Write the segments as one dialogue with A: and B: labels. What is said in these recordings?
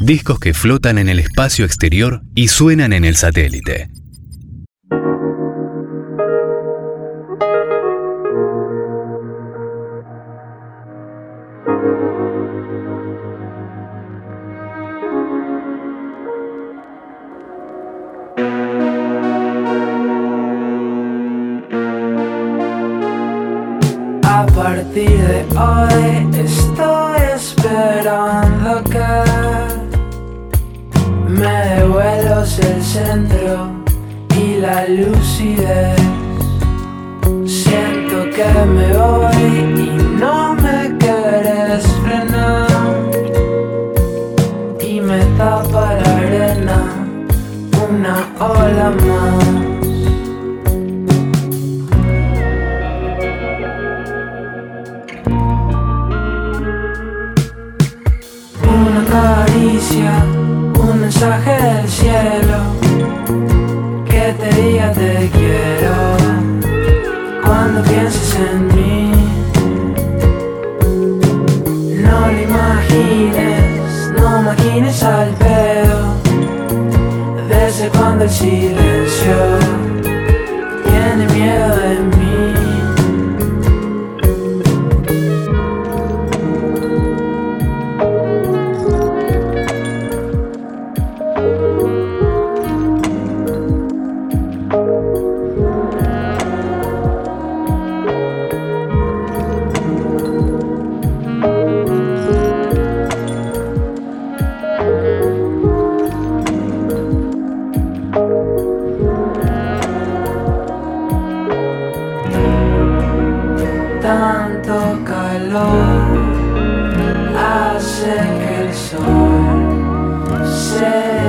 A: Discos que flotan en el espacio exterior y suenan en el satélite.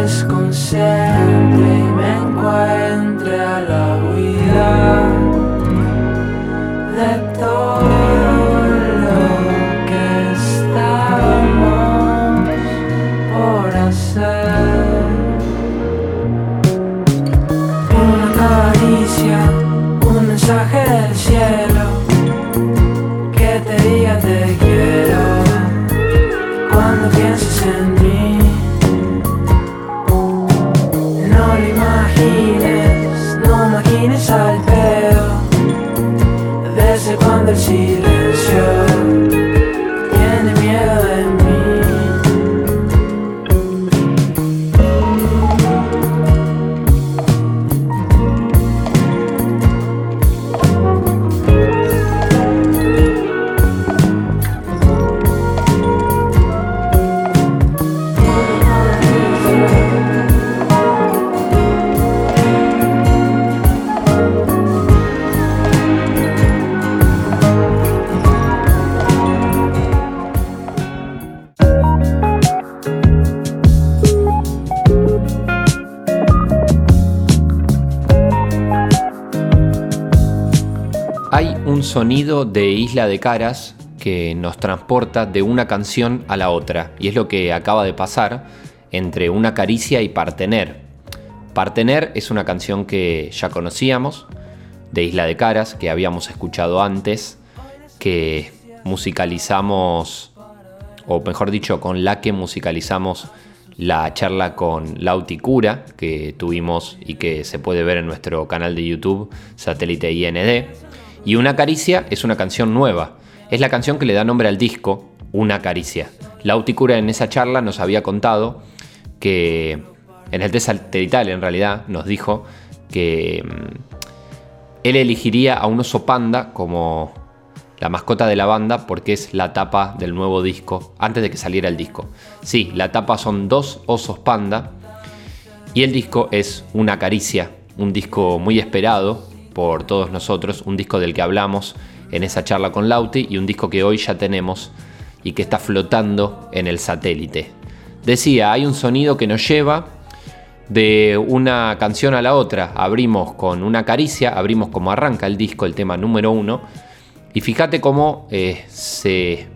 B: Se
C: Hay un sonido de Isla de Caras que nos transporta de una canción a la otra, y es lo que acaba de pasar entre Una caricia y Partener. Partener es una canción que ya conocíamos, de Isla de Caras, que habíamos escuchado antes, que musicalizamos, o mejor dicho, con la que musicalizamos la charla con Lauti Cura que tuvimos y que se puede ver en nuestro canal de YouTube, Satélite IND. Y Una Caricia es una canción nueva. Es la canción que le da nombre al disco, Una Caricia. Lauti Cura en esa charla nos había contado que en el test satelital en realidad nos dijo que mm, él elegiría a un oso panda como la mascota de la banda porque es la tapa del nuevo disco, antes de que saliera el disco. Sí, la tapa son dos osos panda y el disco es Una Caricia, un disco muy esperado por todos nosotros, un disco del que hablamos en esa charla con Lauti y un disco que hoy ya tenemos y que está flotando en el satélite. Decía, hay un sonido que nos lleva de una canción a la otra. Abrimos con una caricia, abrimos como arranca el disco, el tema número uno. Y fíjate cómo eh, se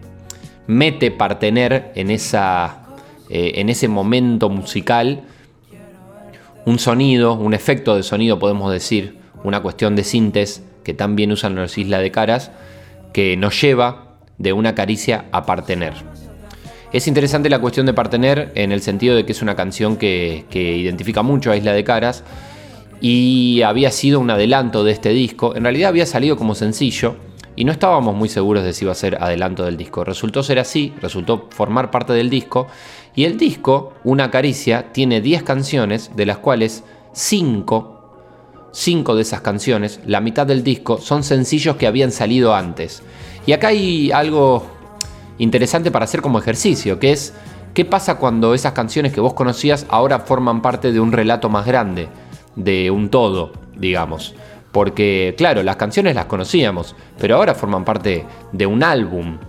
C: mete Partener en, esa, eh, en ese momento musical. Un sonido, un efecto de sonido podemos decir, una cuestión de síntesis que también usan los Isla de Caras, que nos lleva de una caricia a Partener. Es interesante la cuestión de Partener en el sentido de que es una canción que, que identifica mucho a Isla de Caras y había sido un adelanto de este disco. En realidad había salido como sencillo y no estábamos muy seguros de si iba a ser adelanto del disco. Resultó ser así, resultó formar parte del disco y el disco, Una Caricia, tiene 10 canciones, de las cuales 5, 5 de esas canciones, la mitad del disco, son sencillos que habían salido antes. Y acá hay algo interesante para hacer como ejercicio, que es qué pasa cuando esas canciones que vos conocías ahora forman parte de un relato más grande, de un todo, digamos. Porque, claro, las canciones las conocíamos, pero ahora forman parte de un álbum.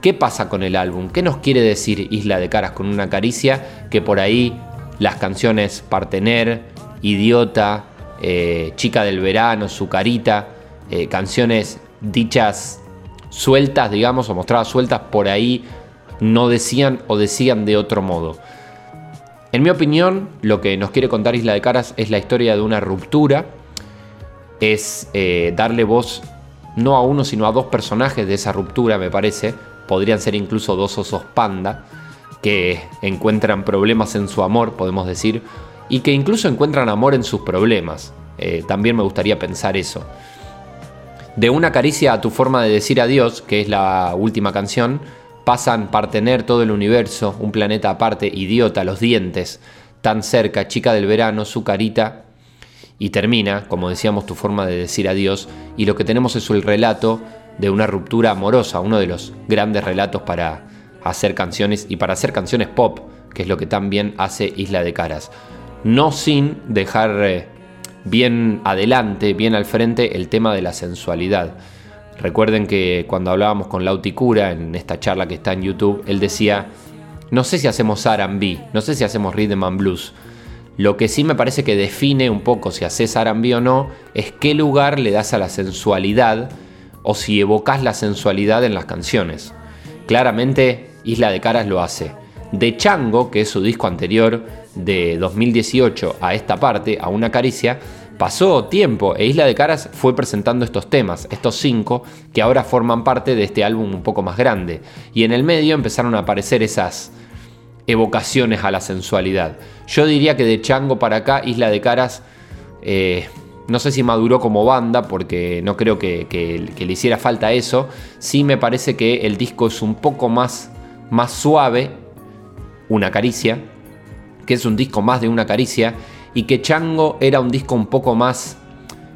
C: ¿Qué pasa con el álbum? ¿Qué nos quiere decir Isla de Caras con una caricia? Que por ahí las canciones Partener, Idiota, eh, Chica del Verano, Su Carita, eh, canciones dichas sueltas, digamos, o mostradas sueltas por ahí, no decían o decían de otro modo. En mi opinión, lo que nos quiere contar Isla de Caras es la historia de una ruptura es eh, darle voz no a uno, sino a dos personajes de esa ruptura, me parece. Podrían ser incluso dos osos panda que encuentran problemas en su amor, podemos decir, y que incluso encuentran amor en sus problemas. Eh, también me gustaría pensar eso. De una caricia a tu forma de decir adiós, que es la última canción, pasan partener todo el universo, un planeta aparte, idiota, los dientes, tan cerca, chica del verano, su carita y termina, como decíamos, tu forma de decir adiós y lo que tenemos es el relato de una ruptura amorosa, uno de los grandes relatos para hacer canciones y para hacer canciones pop, que es lo que también hace Isla de Caras. No sin dejar eh, bien adelante, bien al frente el tema de la sensualidad. Recuerden que cuando hablábamos con Lauticura en esta charla que está en YouTube, él decía, no sé si hacemos R&B, no sé si hacemos rhythm and blues, lo que sí me parece que define un poco si haces R&B o no es qué lugar le das a la sensualidad o si evocas la sensualidad en las canciones. Claramente Isla de Caras lo hace. De Chango, que es su disco anterior de 2018 a esta parte, a Una Caricia, pasó tiempo e Isla de Caras fue presentando estos temas, estos cinco, que ahora forman parte de este álbum un poco más grande. Y en el medio empezaron a aparecer esas evocaciones a la sensualidad. Yo diría que de Chango para acá, Isla de Caras, eh, no sé si maduró como banda, porque no creo que, le hiciera falta eso. Sí me parece que el disco es un poco más, más suave, una caricia, que es un disco más de una caricia, y que Chango era un disco un poco más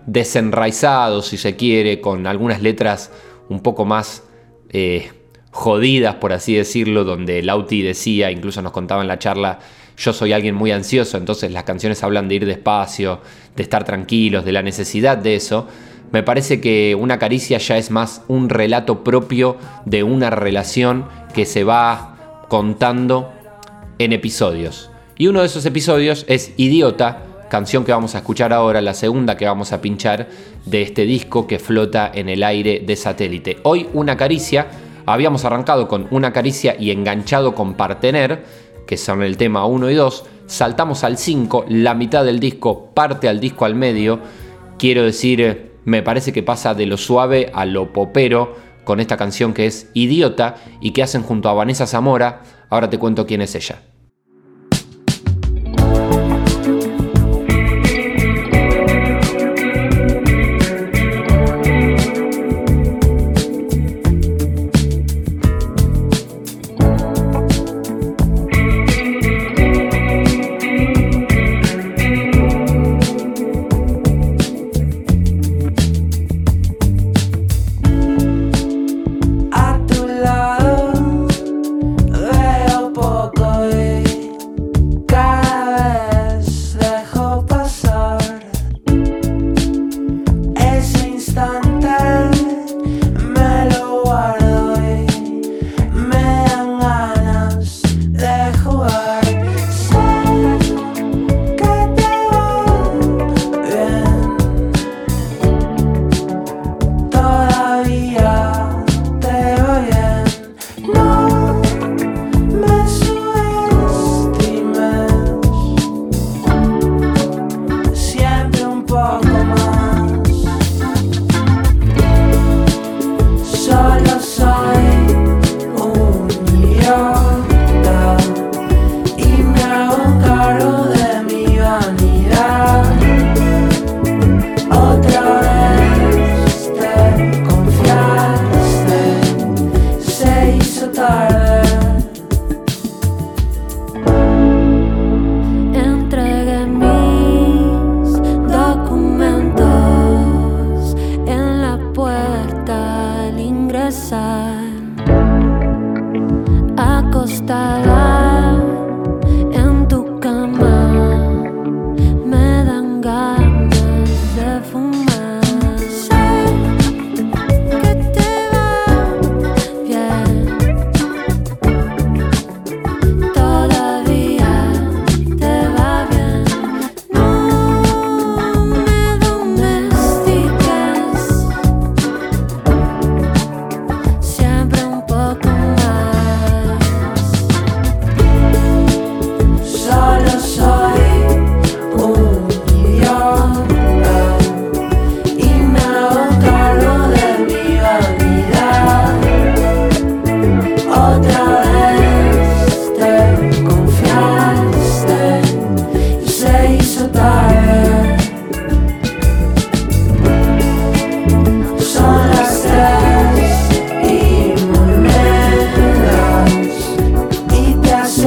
C: desenraizado, si se quiere, con algunas letras un poco más... Eh, jodidas, por así decirlo, donde Lauti decía, incluso nos contaba en la charla, yo soy alguien muy ansioso, entonces las canciones hablan de ir despacio, de estar tranquilos, de la necesidad de eso. Me parece que una caricia ya es más un relato propio de una relación que se va contando en episodios. Y uno de esos episodios es Idiota, canción que vamos a escuchar ahora, la segunda que vamos a pinchar de este disco que flota en el aire de satélite. Hoy una caricia Habíamos arrancado con Una caricia y enganchado con Partener, que son el tema 1 y 2. Saltamos al 5, la mitad del disco parte al disco al medio. Quiero decir, me parece que pasa de lo suave a lo popero con esta canción que es Idiota y que hacen junto a Vanessa Zamora. Ahora te cuento quién es ella.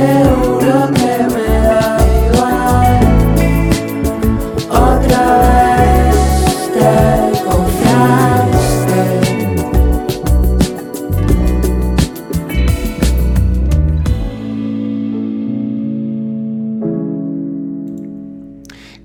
B: tell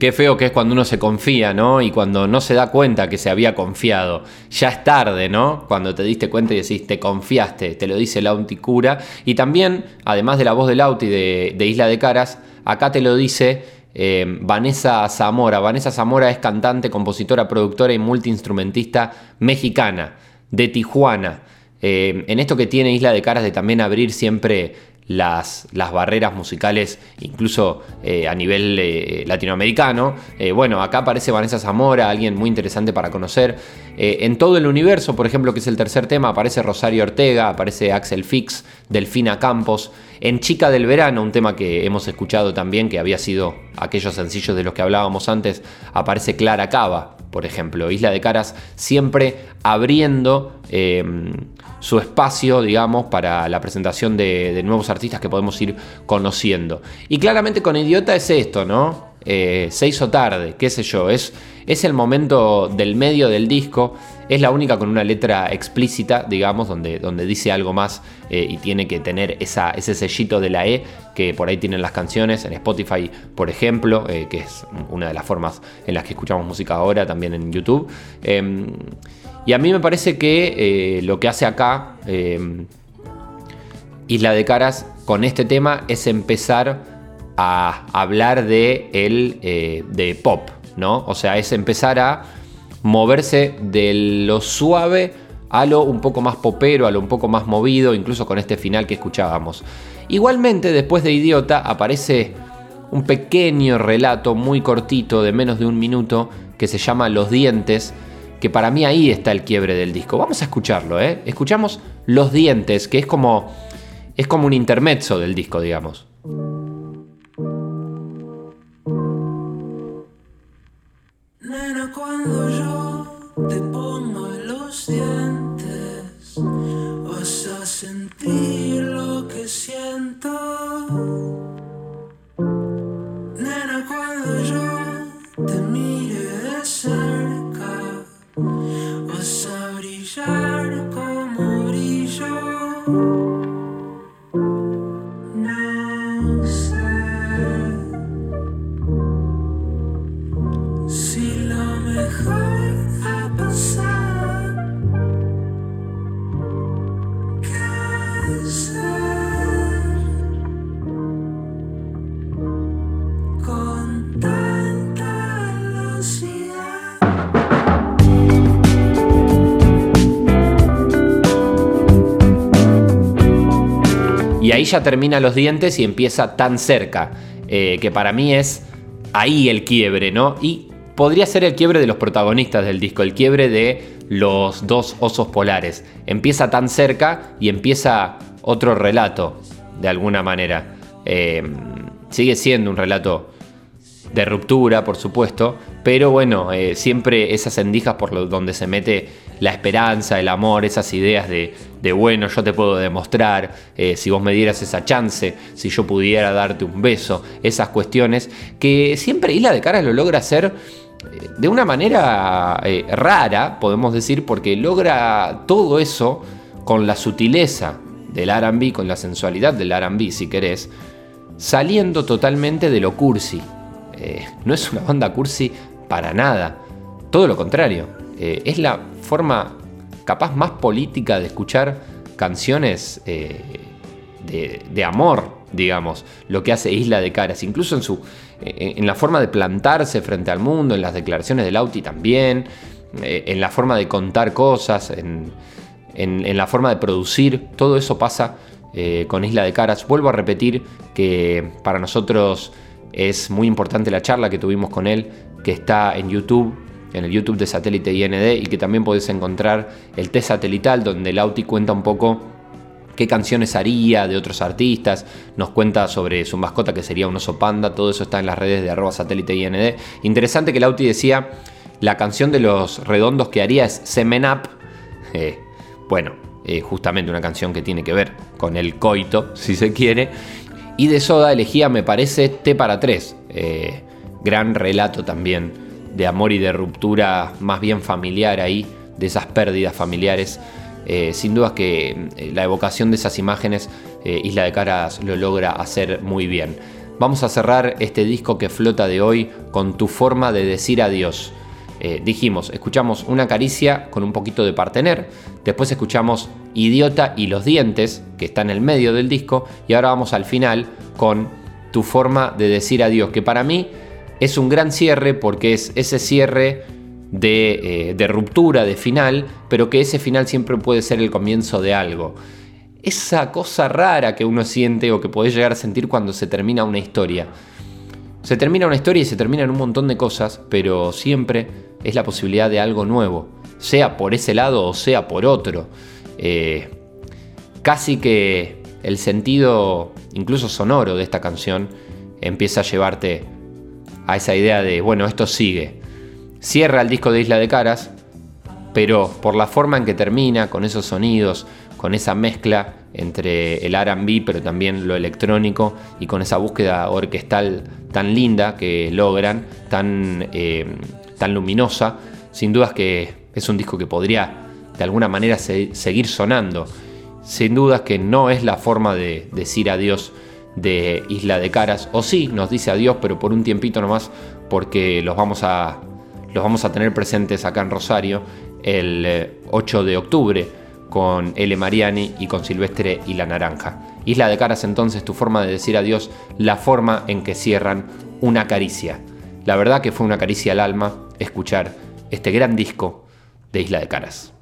C: Qué feo que es cuando uno se confía, ¿no? Y cuando no se da cuenta que se había confiado. Ya es tarde, ¿no? Cuando te diste cuenta y decís, te confiaste, te lo dice Lauti Cura. Y también, además de la voz de Lauti de, de Isla de Caras, acá te lo dice eh, Vanessa Zamora. Vanessa Zamora es cantante, compositora, productora y multiinstrumentista mexicana de Tijuana. Eh, en esto que tiene Isla de Caras de también abrir siempre las, las barreras musicales, incluso eh, a nivel eh, latinoamericano. Eh, bueno, acá aparece Vanessa Zamora, alguien muy interesante para conocer. en todo el universo, por ejemplo, que es el tercer tema, aparece Rosario Ortega, aparece Axel Fix, Delfina Campos. En Chica del Verano, un tema que hemos escuchado también, que había sido aquellos sencillos de los que hablábamos antes, aparece Clara Cava, por ejemplo. Isla de Caras siempre abriendo su espacio, digamos, para la presentación de, nuevos artistas que podemos ir conociendo. Y claramente con Idiota es esto, ¿no? Eh, se hizo tarde, qué sé yo, es, es el momento del medio del disco, es la única con una letra explícita, digamos, donde, dice algo más eh, y tiene que tener ese sellito de la E que por ahí tienen las canciones, en Spotify, por ejemplo, eh, que es una de las formas en las que escuchamos música ahora, también en YouTube. Y a mí me parece que eh, lo que hace acá eh, Isla de Caras con este tema es empezar a hablar de, el, eh, de pop, ¿no? O sea, es empezar a moverse de lo suave a lo un poco más popero, a lo un poco más movido, incluso con este final que escuchábamos. Igualmente, después de Idiota aparece un pequeño relato muy cortito de menos de un minuto que se llama Los dientes, que para mí ahí está el quiebre del disco. Vamos a escucharlo, ¿eh? Escuchamos Los Dientes, que es como, es como un intermezzo del disco, digamos.
B: Nena, cuando yo te pongo los dientes, vas a sentir lo que siento. No
C: ahí ya termina los dientes y empieza tan cerca, eh, que para mí es ahí el quiebre, ¿no? Y podría ser el quiebre de los protagonistas del disco, el quiebre de los dos osos polares. Empieza tan cerca y empieza otro relato, de alguna manera. Eh, sigue siendo un relato de ruptura, por supuesto, pero bueno, eh, siempre esas endijas por donde se mete la esperanza, el amor, esas ideas de, de, bueno, yo te puedo demostrar, eh, si vos me dieras esa chance, si yo pudiera darte un beso, esas cuestiones que siempre Isla de Caras lo logra hacer eh, de una manera eh, rara, podemos decir, porque logra todo eso con la sutileza del RB, con la sensualidad del RB, si querés, saliendo totalmente de lo cursi. No es una banda cursi para nada. Todo lo contrario. Eh, es la forma capaz más política de escuchar canciones eh, de, amor, digamos. Lo que hace Isla de Caras. Incluso en, su, eh, en la forma de plantarse frente al mundo, en las declaraciones de Lauti también. en la forma de contar cosas, en, la forma de producir. Todo eso pasa con Isla de Caras. Vuelvo a repetir que para nosotros es muy importante la charla que tuvimos con él, que está en YouTube, en el YouTube de Satélite IND, y que también podés encontrar el test satelital, donde Lauti cuenta un poco qué canciones haría de otros artistas, nos cuenta sobre su mascota que sería un oso panda, todo eso está en las redes de arroba satélite IND. Interesante que Lauti decía, la canción de los redondos que haría es Semen Up, eh, bueno, justamente una canción que tiene que ver con el coito, si se quiere. Y de Soda elegía, me parece, T para tres. eh, gran relato también de amor y de ruptura más bien familiar ahí, de esas pérdidas familiares. Eh, sin dudas que eh, la evocación de esas imágenes, eh, Isla de Caras lo logra hacer muy bien. vamos a cerrar este disco que flota de hoy con tu forma de decir adiós. Dijimos, escuchamos una caricia con un poquito de partener, después escuchamos Idiota y los dientes, que está en el medio del disco, y ahora vamos al final con tu forma de decir adiós, que para mí es un gran cierre porque es ese cierre de, eh, de ruptura, de final, pero que ese final siempre puede ser el comienzo de algo esa cosa rara que uno siente o que podés llegar a sentir cuando se termina una historia. Se termina una historia y se terminan un montón de cosas, pero siempre es la posibilidad de algo nuevo, sea por ese lado o sea por otro. Eh, casi que el sentido, incluso sonoro, de esta canción empieza a llevarte a esa idea de, bueno, esto sigue. Cierra el disco de Isla de Caras, pero por la forma en que termina, con esos sonidos, con esa mezcla entre el RB, pero también lo electrónico, y con esa búsqueda orquestal tan linda que logran, tan, eh, tan luminosa, sin dudas que es un disco que podría de alguna manera seguir sonando. Sin dudas que no es la forma de decir adiós de Isla de Caras, o sí, nos dice adiós, pero por un tiempito nomás, porque los vamos a, los vamos a tener presentes acá en Rosario el 8 eh, de octubre con L. Mariani y con Silvestre y La Naranja. Isla de Caras entonces tu forma de decir adiós, la forma en que cierran una caricia. La verdad que fue una caricia al alma escuchar este gran disco de Isla de Caras.